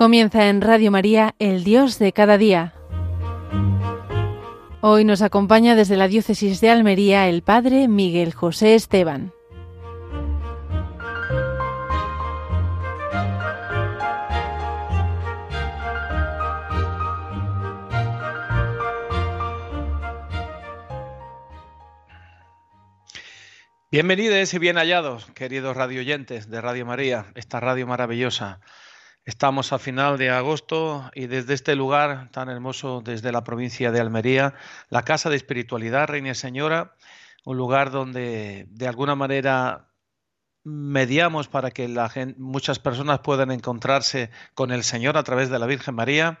Comienza en Radio María, el Dios de cada día. Hoy nos acompaña desde la Diócesis de Almería el Padre Miguel José Esteban. Bienvenidos y bien hallados, queridos radioyentes de Radio María, esta radio maravillosa. Estamos a final de agosto y desde este lugar tan hermoso, desde la provincia de Almería, la Casa de Espiritualidad Reina Señora, un lugar donde de alguna manera mediamos para que la muchas personas puedan encontrarse con el Señor a través de la Virgen María.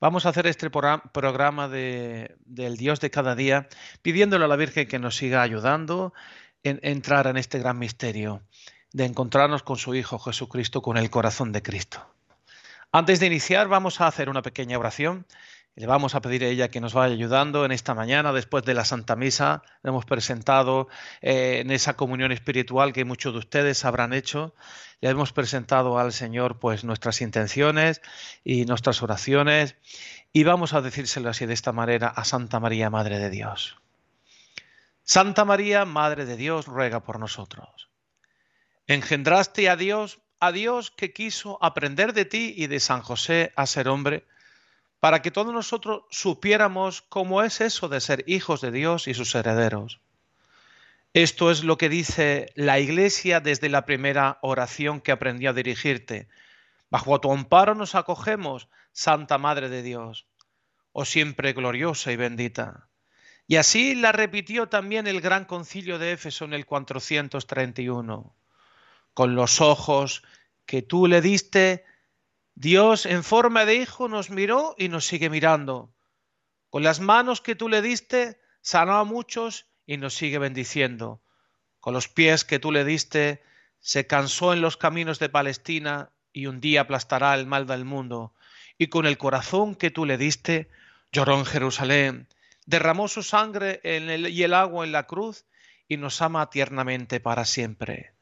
Vamos a hacer este programa de, del Dios de cada día, pidiéndole a la Virgen que nos siga ayudando en entrar en este gran misterio de encontrarnos con su Hijo Jesucristo, con el corazón de Cristo. Antes de iniciar, vamos a hacer una pequeña oración. Le vamos a pedir a ella que nos vaya ayudando en esta mañana, después de la Santa Misa. Le hemos presentado eh, en esa comunión espiritual que muchos de ustedes habrán hecho. Le hemos presentado al Señor pues nuestras intenciones y nuestras oraciones. Y vamos a decírselo así de esta manera a Santa María, Madre de Dios. Santa María, Madre de Dios, ruega por nosotros. Engendraste a Dios a Dios que quiso aprender de ti y de San José a ser hombre, para que todos nosotros supiéramos cómo es eso de ser hijos de Dios y sus herederos. Esto es lo que dice la Iglesia desde la primera oración que aprendió a dirigirte. Bajo tu amparo nos acogemos, Santa Madre de Dios, oh siempre gloriosa y bendita. Y así la repitió también el gran concilio de Éfeso en el 431 con los ojos que tú le diste, Dios en forma de hijo nos miró y nos sigue mirando. Con las manos que tú le diste, sanó a muchos y nos sigue bendiciendo. Con los pies que tú le diste, se cansó en los caminos de Palestina y un día aplastará el mal del mundo. Y con el corazón que tú le diste, lloró en Jerusalén, derramó su sangre y el agua en la cruz y nos ama tiernamente para siempre.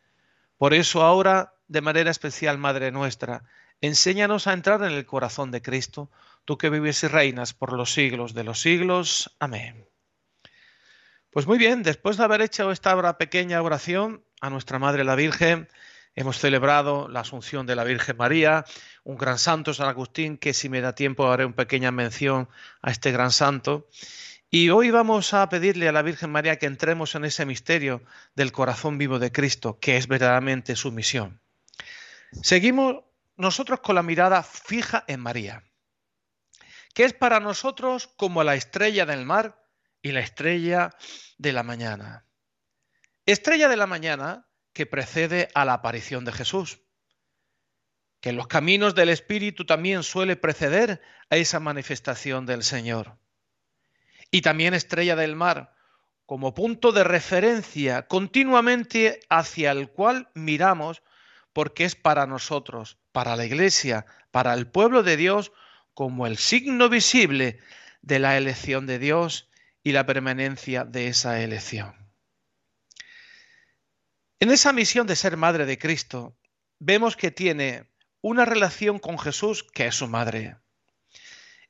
Por eso ahora, de manera especial, Madre nuestra, enséñanos a entrar en el corazón de Cristo, tú que vives y reinas por los siglos de los siglos. Amén. Pues muy bien, después de haber hecho esta pequeña oración a nuestra Madre la Virgen, hemos celebrado la Asunción de la Virgen María, un gran santo, San Agustín, que si me da tiempo haré una pequeña mención a este gran santo. Y hoy vamos a pedirle a la Virgen María que entremos en ese misterio del corazón vivo de Cristo, que es verdaderamente su misión. Seguimos nosotros con la mirada fija en María, que es para nosotros como la estrella del mar y la estrella de la mañana. Estrella de la mañana que precede a la aparición de Jesús, que en los caminos del Espíritu también suele preceder a esa manifestación del Señor y también estrella del mar, como punto de referencia continuamente hacia el cual miramos porque es para nosotros, para la Iglesia, para el pueblo de Dios, como el signo visible de la elección de Dios y la permanencia de esa elección. En esa misión de ser madre de Cristo, vemos que tiene una relación con Jesús que es su madre.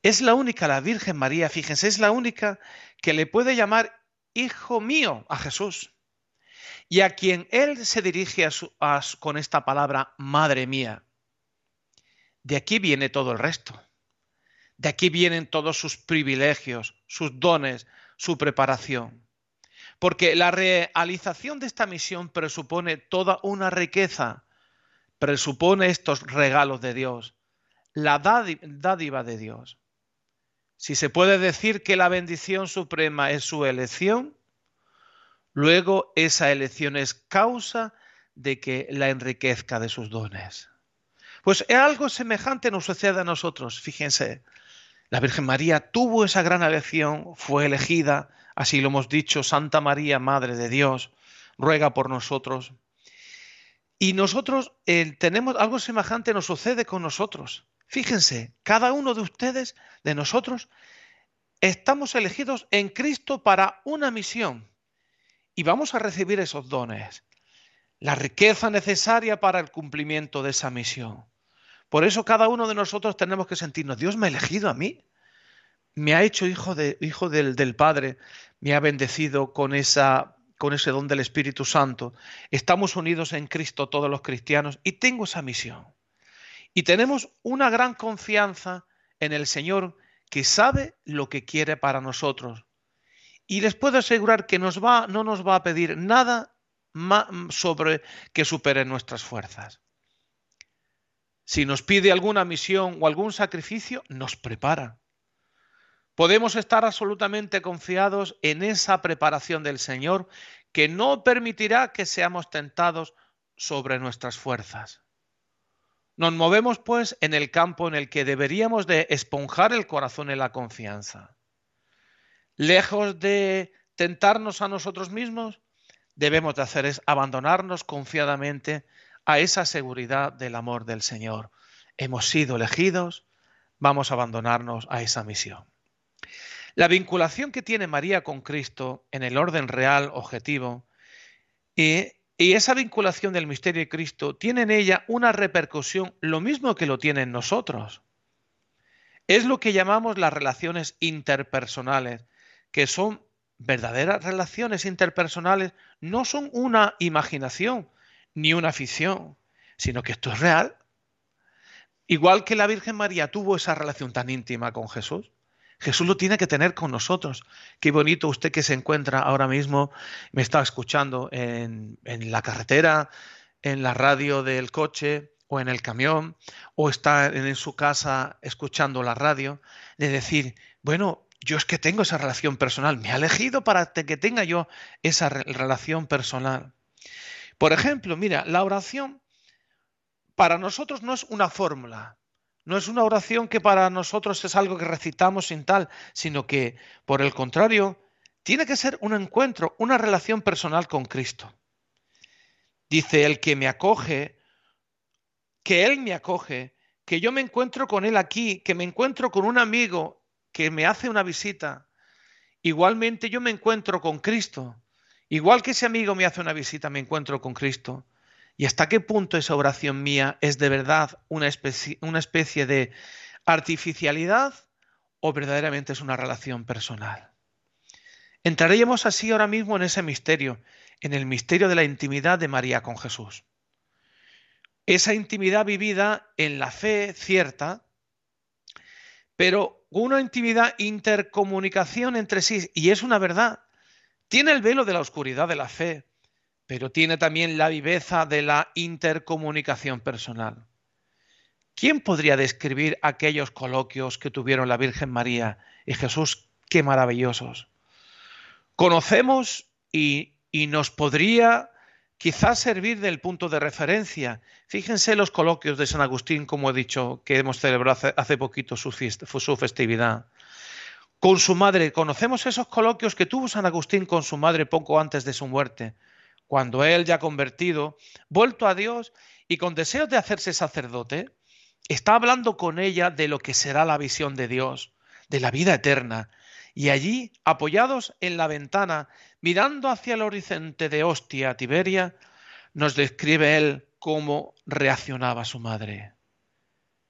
Es la única, la Virgen María, fíjense, es la única que le puede llamar hijo mío a Jesús. Y a quien él se dirige con esta palabra, madre mía. De aquí viene todo el resto. De aquí vienen todos sus privilegios, sus dones, su preparación. Porque la realización de esta misión presupone toda una riqueza, presupone estos regalos de Dios, la dádiva de Dios. Si se puede decir que la bendición suprema es su elección, luego esa elección es causa de que la enriquezca de sus dones. Pues algo semejante nos sucede a nosotros. Fíjense, la Virgen María tuvo esa gran elección, fue elegida, así lo hemos dicho, Santa María, Madre de Dios, ruega por nosotros. Y nosotros eh, tenemos algo semejante, nos sucede con nosotros. Fíjense, cada uno de ustedes, de nosotros, estamos elegidos en Cristo para una misión y vamos a recibir esos dones, la riqueza necesaria para el cumplimiento de esa misión. Por eso cada uno de nosotros tenemos que sentirnos, Dios me ha elegido a mí, me ha hecho hijo, de, hijo del, Padre, me ha bendecido con ese don del Espíritu Santo. Estamos unidos en Cristo todos los cristianos y tengo esa misión. Y tenemos una gran confianza en el Señor que sabe lo que quiere para nosotros. Y les puedo asegurar que nos va, no nos va a pedir nada sobre que supere nuestras fuerzas. Si nos pide alguna misión o algún sacrificio, nos prepara. Podemos estar absolutamente confiados en esa preparación del Señor que no permitirá que seamos tentados sobre nuestras fuerzas. Nos movemos pues en el campo en el que deberíamos de esponjar el corazón en la confianza. Lejos de tentarnos a nosotros mismos, debemos de hacer es abandonarnos confiadamente a esa seguridad del amor del Señor. Hemos sido elegidos, vamos a abandonarnos a esa misión. La vinculación que tiene María con Cristo en el orden real, objetivo, y, y, esa vinculación del misterio de Cristo tiene en ella una repercusión, lo mismo que lo tiene en nosotros. Es lo que llamamos las relaciones interpersonales, que son verdaderas relaciones interpersonales, no son una imaginación ni una ficción, sino que esto es real. Igual que la Virgen María tuvo esa relación tan íntima con Jesús, Jesús lo tiene que tener con nosotros. Qué bonito usted que se encuentra ahora mismo, me está escuchando en, la carretera, en la radio del coche o en el camión, o está en su casa escuchando la radio, de decir, bueno, yo es que tengo esa relación personal, me ha elegido para que tenga yo esa relación personal. Por ejemplo, mira, la oración para nosotros no es una fórmula, no es una oración que para nosotros es algo que recitamos sin tal, sino que, por el contrario, tiene que ser un encuentro, una relación personal con Cristo. Dice el que me acoge, que Él me acoge, que yo me encuentro con Él aquí, que me encuentro con un amigo que me hace una visita. Igualmente yo me encuentro con Cristo. Igual que ese amigo me hace una visita, me encuentro con Cristo. ¿Y hasta qué punto esa oración mía es de verdad una especie, de artificialidad o verdaderamente es una relación personal? Entraríamos así ahora mismo en ese misterio, en el misterio de la intimidad de María con Jesús. Esa intimidad vivida en la fe cierta, pero una intimidad intercomunicación entre sí, y es una verdad. Tiene el velo de la oscuridad de la fe, pero tiene también la viveza de la intercomunicación personal. ¿Quién podría describir aquellos coloquios que tuvieron la Virgen María y Jesús? ¡Qué maravillosos! Conocemos y, nos podría quizás servir del punto de referencia. Fíjense los coloquios de San Agustín, como he dicho, que hemos celebrado hace, poquito su, su festividad. Con su madre, conocemos esos coloquios que tuvo San Agustín con su madre poco antes de su muerte cuando él ya convertido, vuelto a Dios y con deseos de hacerse sacerdote, está hablando con ella de lo que será la visión de Dios, de la vida eterna. Y allí, apoyados en la ventana, mirando hacia el horizonte de Ostia, Tiberia, nos describe él cómo reaccionaba su madre.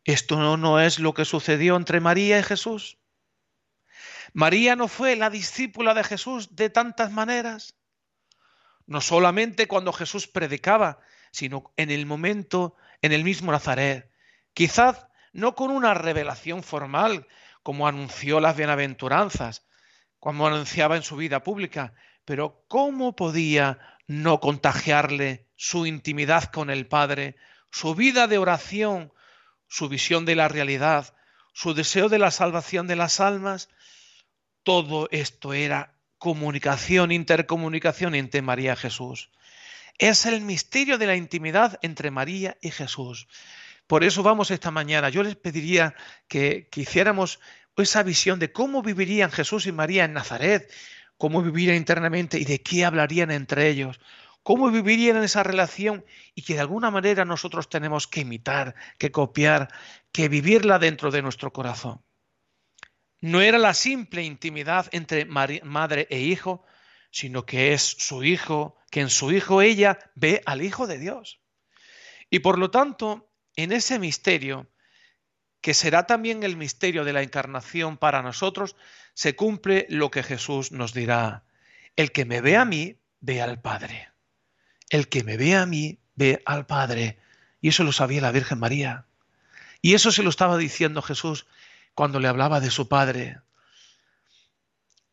¿Esto no, no es lo que sucedió entre María y Jesús? María no fue la discípula de Jesús de tantas maneras no solamente cuando Jesús predicaba, sino en el momento, en el mismo Nazaret. Quizás no con una revelación formal, como anunció las bienaventuranzas, como anunciaba en su vida pública, pero ¿cómo podía no contagiarle su intimidad con el Padre, su vida de oración, su visión de la realidad, su deseo de la salvación de las almas? Todo esto era comunicación, intercomunicación entre María y Jesús. Es el misterio de la intimidad entre María y Jesús. Por eso vamos esta mañana. Yo les pediría que, que hiciéramos esa visión de cómo vivirían Jesús y María en Nazaret, cómo vivirían internamente y de qué hablarían entre ellos, cómo vivirían esa relación y que de alguna manera nosotros tenemos que imitar, que copiar, que vivirla dentro de nuestro corazón. No era la simple intimidad entre madre e hijo, sino que es su hijo, que en su hijo ella ve al Hijo de Dios. Y por lo tanto, en ese misterio que será también el misterio de la encarnación para nosotros, se cumple lo que Jesús nos dirá. El que me ve a mí, ve al Padre. El que me ve a mí, ve al Padre. Y eso lo sabía la Virgen María. Y eso se lo estaba diciendo Jesús cuando le hablaba de su Padre.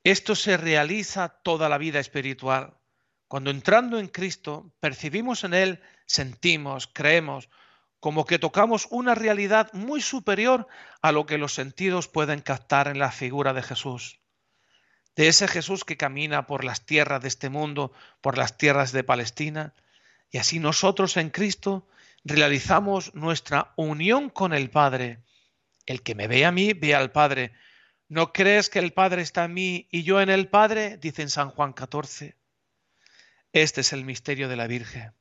Esto se realiza toda la vida espiritual. Cuando entrando en Cristo percibimos en Él, sentimos, creemos, como que tocamos una realidad muy superior a lo que los sentidos pueden captar en la figura de Jesús. De ese Jesús que camina por las tierras de este mundo, por las tierras de Palestina, y así nosotros en Cristo realizamos nuestra unión con el Padre. El que me ve a mí, ve al Padre. ¿No crees que el Padre está en mí y yo en el Padre? Dice en San Juan 14. Este es el misterio de la Virgen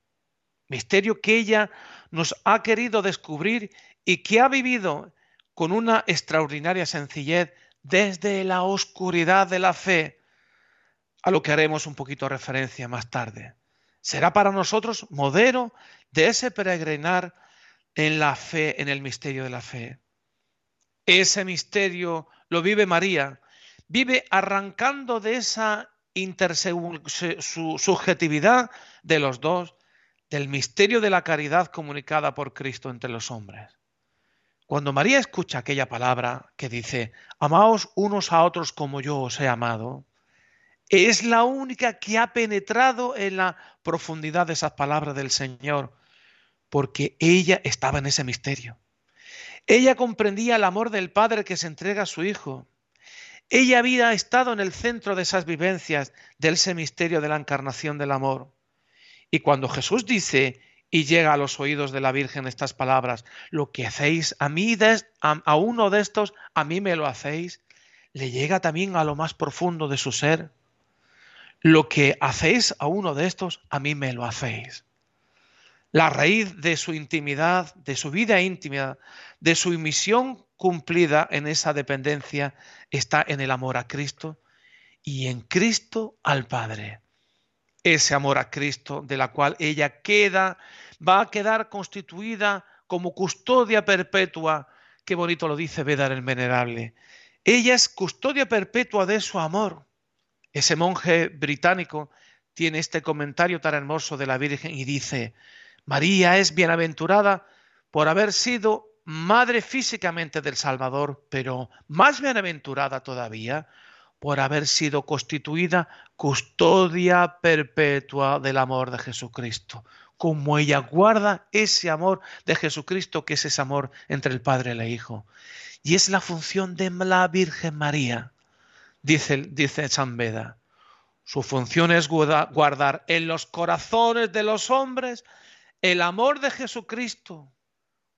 misterio que ella nos ha querido descubrir y que ha vivido con una extraordinaria sencillez desde la oscuridad de la fe, a lo que haremos un poquito referencia más tarde. Será para nosotros modelo de ese peregrinar en la fe, en el misterio de la fe. Ese misterio lo vive María, vive arrancando de esa intersubjetividad de los dos del misterio de la caridad comunicada por Cristo entre los hombres. Cuando María escucha aquella palabra que dice, amaos unos a otros como yo os he amado, es la única que ha penetrado en la profundidad de esas palabras del Señor, porque ella estaba en ese misterio. Ella comprendía el amor del Padre que se entrega a su Hijo. Ella había estado en el centro de esas vivencias, de ese misterio de la encarnación del amor. Y cuando Jesús dice y llega a los oídos de la Virgen estas palabras, lo que hacéis a mí, a, uno de estos, a mí me lo hacéis, le llega también a lo más profundo de su ser. Lo que hacéis a uno de estos, a mí me lo hacéis. La raíz de su intimidad, de su vida íntima, de su misión cumplida en esa dependencia, está en el amor a Cristo y en Cristo al Padre ese amor a Cristo, de la cual ella queda, va a quedar constituida como custodia perpetua. Qué bonito lo dice Vedar el Venerable. Ella es custodia perpetua de su amor. Ese monje británico tiene este comentario tan hermoso de la Virgen y dice, María es bienaventurada por haber sido madre físicamente del Salvador, pero más bienaventurada todavía por haber sido constituida custodia perpetua del amor de Jesucristo, como ella guarda ese amor de Jesucristo, que es ese amor entre el Padre y el Hijo. Y es la función de la Virgen María, dice, dice San Beda. Su función es guardar en los corazones de los hombres el amor de Jesucristo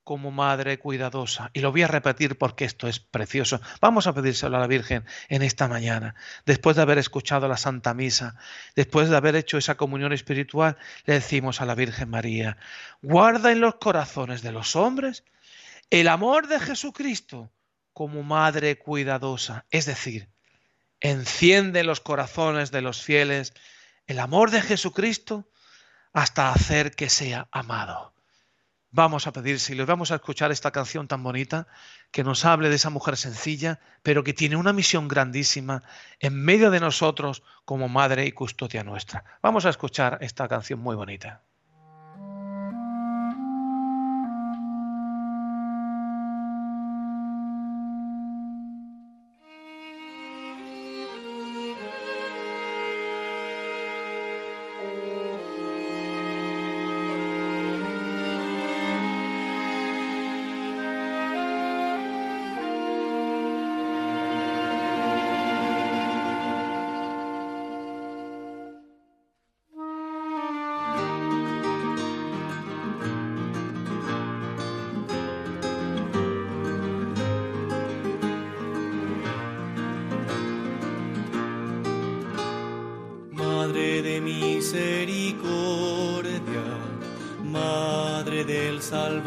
como madre cuidadosa. Y lo voy a repetir porque esto es precioso. Vamos a pedírselo a la Virgen en esta mañana, después de haber escuchado la Santa Misa, después de haber hecho esa comunión espiritual, le decimos a la Virgen María, guarda en los corazones de los hombres el amor de Jesucristo como madre cuidadosa. Es decir, enciende en los corazones de los fieles el amor de Jesucristo hasta hacer que sea amado. Vamos a pedir, si les vamos a escuchar esta canción tan bonita que nos hable de esa mujer sencilla, pero que tiene una misión grandísima en medio de nosotros como madre y custodia nuestra. Vamos a escuchar esta canción muy bonita.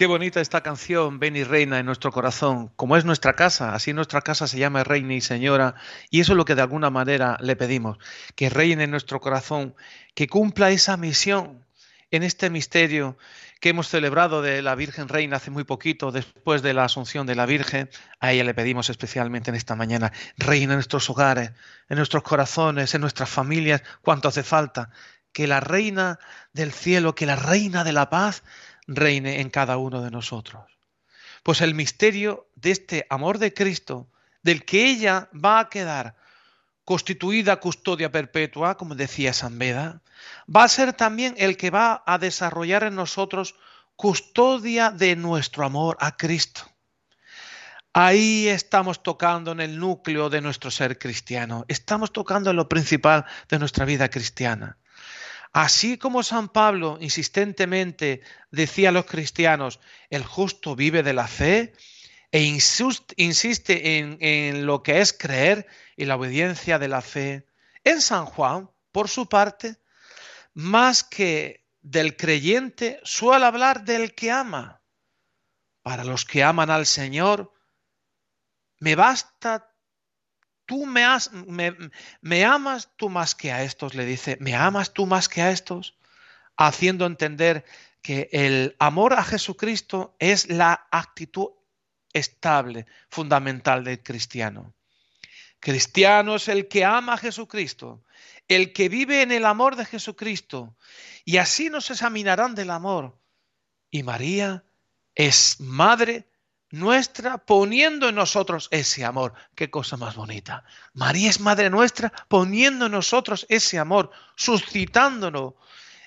Qué bonita esta canción, Ven y Reina en nuestro corazón. Como es nuestra casa, así nuestra casa se llama Reina y Señora, y eso es lo que de alguna manera le pedimos, que reine en nuestro corazón, que cumpla esa misión en este misterio que hemos celebrado de la Virgen Reina hace muy poquito, después de la Asunción de la Virgen. A ella le pedimos especialmente en esta mañana, reina en nuestros hogares, en nuestros corazones, en nuestras familias, cuanto hace falta. Que la reina del cielo, que la reina de la paz, reine en cada uno de nosotros. Pues el misterio de este amor de Cristo, del que ella va a quedar constituida custodia perpetua, como decía San Beda, va a ser también el que va a desarrollar en nosotros custodia de nuestro amor a Cristo. Ahí estamos tocando en el núcleo de nuestro ser cristiano, estamos tocando en lo principal de nuestra vida cristiana. Así como San Pablo insistentemente decía a los cristianos, el justo vive de la fe, e insiste en, lo que es creer y la obediencia de la fe, en San Juan, por su parte, más que del creyente, suele hablar del que ama. Para los que aman al Señor, me basta tú me, amas tú más que a estos, le dice, ¿me amas tú más que a estos? Haciendo entender que el amor a Jesucristo es la actitud estable, fundamental del cristiano. Cristiano es el que ama a Jesucristo, el que vive en el amor de Jesucristo, y así nos examinarán del amor. Y María es madre nuestra poniendo en nosotros ese amor. Qué cosa más bonita. María es Madre nuestra poniendo en nosotros ese amor, suscitándolo,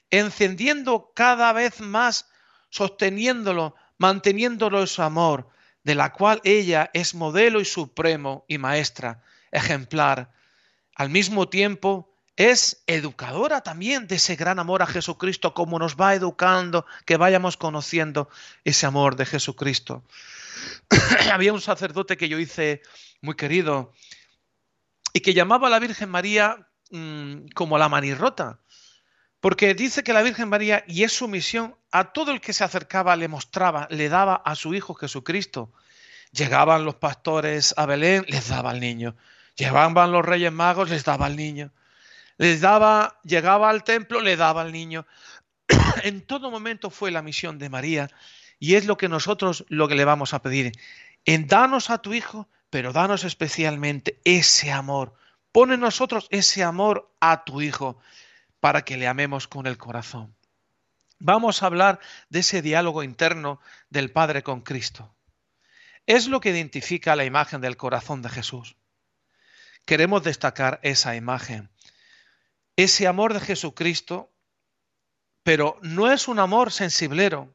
encendiendo cada vez más, sosteniéndolo, manteniéndolo ese amor, de la cual ella es modelo y supremo y maestra, ejemplar. Al mismo tiempo, es educadora también de ese gran amor a Jesucristo, como nos va educando, que vayamos conociendo ese amor de Jesucristo. había un sacerdote que yo hice muy querido y que llamaba a la Virgen María mm, como la manirrota, porque dice que la Virgen María, y es su misión, a todo el que se acercaba le mostraba, le daba a su Hijo Jesucristo. Llegaban los pastores a Belén, les daba al niño. Llegaban los reyes magos, les daba al niño. Les daba, llegaba al templo, le daba al niño. en todo momento fue la misión de María y es lo que nosotros lo que le vamos a pedir. En danos a tu Hijo, pero danos especialmente ese amor. Pone en nosotros ese amor a tu Hijo para que le amemos con el corazón. Vamos a hablar de ese diálogo interno del Padre con Cristo. Es lo que identifica la imagen del corazón de Jesús. Queremos destacar esa imagen. Ese amor de Jesucristo pero no es un amor sensiblero.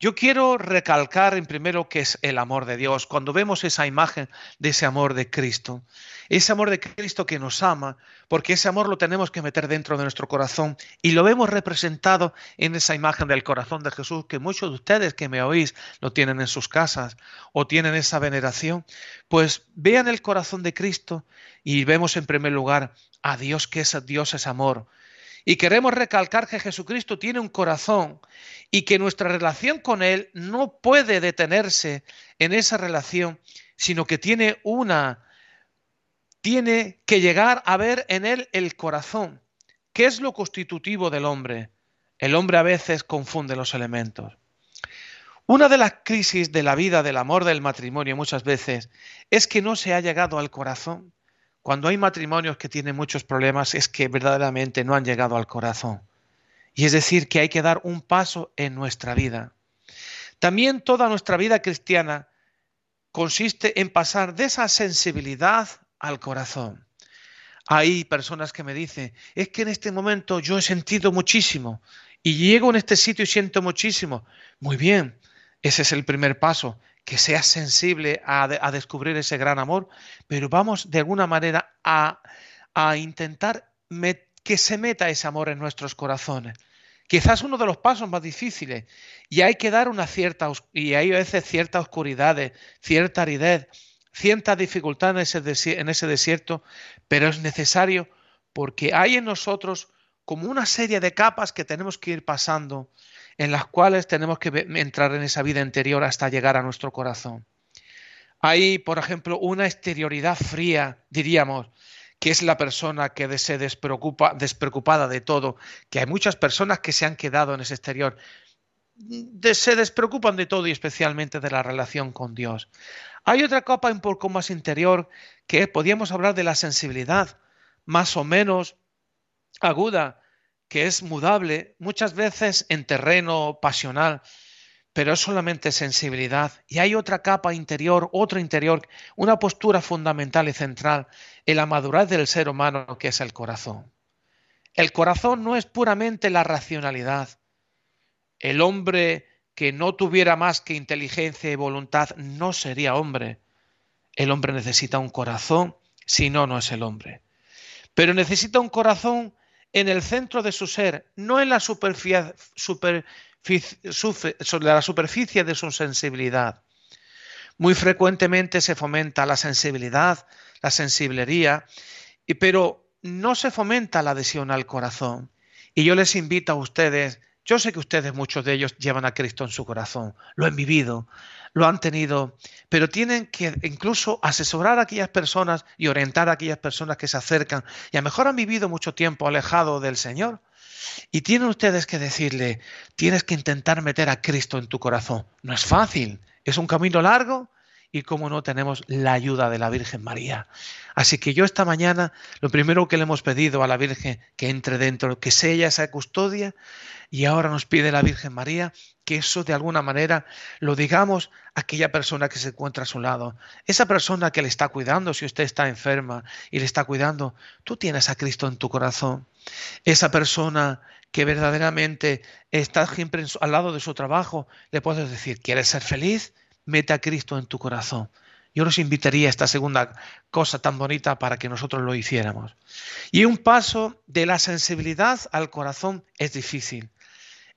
Yo quiero recalcar en primero que es el amor de Dios. Cuando vemos esa imagen de ese amor de Cristo, ese amor de Cristo que nos ama, porque ese amor lo tenemos que meter dentro de nuestro corazón y lo vemos representado en esa imagen del corazón de Jesús que muchos de ustedes que me oís lo tienen en sus casas o tienen esa veneración, pues vean el corazón de Cristo y vemos en primer lugar a Dios que es Dios es amor y queremos recalcar que Jesucristo tiene un corazón y que nuestra relación con Él no puede detenerse en esa relación, sino que tiene una, tiene que llegar a ver en Él el corazón. ¿Qué es lo constitutivo del hombre? El hombre a veces confunde los elementos. Una de las crisis de la vida, del amor, del matrimonio muchas veces es que no se ha llegado al corazón. Cuando hay matrimonios que tienen muchos problemas es que verdaderamente no han llegado al corazón. Y es decir, que hay que dar un paso en nuestra vida. También toda nuestra vida cristiana consiste en pasar de esa sensibilidad al corazón. Hay personas que me dicen, es que en este momento yo he sentido muchísimo y llego en este sitio y siento muchísimo. Muy bien, ese es el primer paso que seas sensible a, descubrir ese gran amor, pero vamos de alguna manera a, intentar que se meta ese amor en nuestros corazones. Quizás uno de los pasos más difíciles y hay que dar una cierta y hay a veces cierta oscuridad, cierta aridez, cierta dificultad en ese desierto, pero es necesario porque hay en nosotros como una serie de capas que tenemos que ir pasando en las cuales tenemos que entrar en esa vida interior hasta llegar a nuestro corazón. Hay, por ejemplo, una exterioridad fría, diríamos, que es la persona que se despreocupa, despreocupada de todo, que hay muchas personas que se han quedado en ese exterior, se despreocupan de todo y especialmente de la relación con Dios. Hay otra capa un poco más interior que podríamos hablar de la sensibilidad, más o menos aguda, que es mudable, muchas veces en terreno pasional, pero es solamente sensibilidad. Y hay otra capa interior, otro interior, una postura fundamental y central en la madurez del ser humano, que es el corazón. El corazón no es puramente la racionalidad. El hombre que no tuviera más que inteligencia y voluntad no sería hombre. El hombre necesita un corazón, si no, no es el hombre. Pero necesita un corazón en el centro de su ser, no en la superficie, de su sensibilidad. Muy frecuentemente se fomenta la sensibilidad, la sensiblería, pero no se fomenta la adhesión al corazón. Y yo les invito a ustedes, yo sé que ustedes, muchos de ellos, llevan a Cristo en su corazón, lo han vivido, lo han tenido, pero tienen que incluso asesorar a aquellas personas y orientar a aquellas personas que se acercan y a lo mejor han vivido mucho tiempo alejado del Señor. Y tienen ustedes que decirle, tienes que intentar meter a Cristo en tu corazón. No es fácil, es un camino largo, y como no tenemos la ayuda de la Virgen María. Así que yo esta mañana lo primero que le hemos pedido a la Virgen que entre dentro, que sea ella esa custodia, y ahora nos pide la Virgen María que eso de alguna manera lo digamos a aquella persona que se encuentra a su lado. Esa persona que le está cuidando, si usted está enferma y le está cuidando, tú tienes a Cristo en tu corazón. Esa persona que verdaderamente está siempre al lado de su trabajo, le puedes decir, ¿quieres ser feliz? Mete a Cristo en tu corazón. Yo los invitaría a esta segunda cosa tan bonita para que nosotros lo hiciéramos. Y un paso de la sensibilidad al corazón es difícil.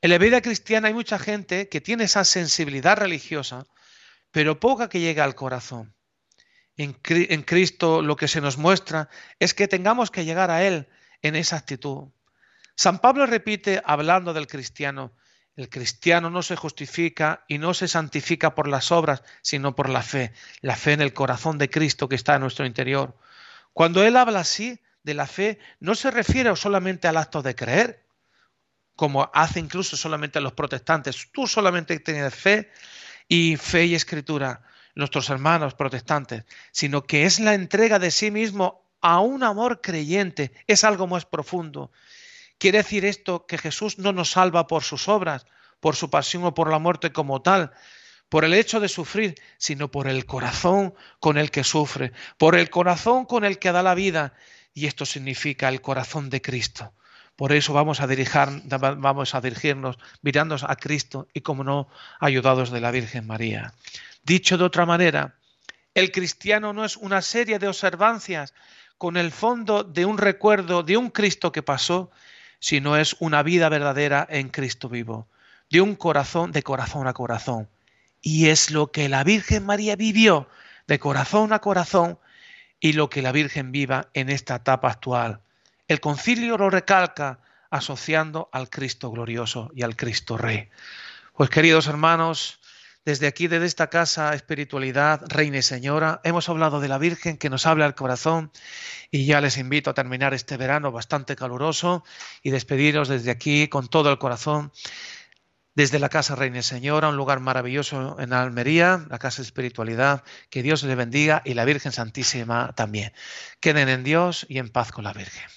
En la vida cristiana hay mucha gente que tiene esa sensibilidad religiosa, pero poca que llega al corazón. En, Cristo lo que se nos muestra es que tengamos que llegar a Él en esa actitud. San Pablo repite, hablando del cristiano, el cristiano no se justifica y no se santifica por las obras, sino por la fe, la fe en el corazón de Cristo que está en nuestro interior. Cuando él habla así de la fe, no se refiere solamente al acto de creer, como hace incluso solamente los protestantes. Tú solamente tienes fe y fe y escritura, nuestros hermanos protestantes, sino que es la entrega de sí mismo a un amor creyente, es algo más profundo. ¿Quiere decir esto que Jesús no nos salva por sus obras, por su pasión o por la muerte como tal, por el hecho de sufrir, sino por el corazón con el que sufre, por el corazón con el que da la vida? Y esto significa el corazón de Cristo. Por eso vamos a, vamos a dirigirnos mirándonos a Cristo y, como no, ayudados de la Virgen María. Dicho de otra manera, el cristiano no es una serie de observancias con el fondo de un recuerdo de un Cristo que pasó, sino es una vida verdadera en Cristo vivo, de un corazón de corazón a corazón. Y es lo que la Virgen María vivió de corazón a corazón y lo que la Virgen viva en esta etapa actual. El concilio lo recalca asociando al Cristo glorioso y al Cristo Rey. Pues queridos hermanos, desde aquí, desde esta casa, espiritualidad, Reina y Señora, hemos hablado de la Virgen que nos habla al corazón y ya les invito a terminar este verano bastante caluroso y despediros desde aquí con todo el corazón desde la Casa Reina y Señora, un lugar maravilloso en Almería, la Casa de Espiritualidad. Que Dios les bendiga y la Virgen Santísima también. Queden en Dios y en paz con la Virgen.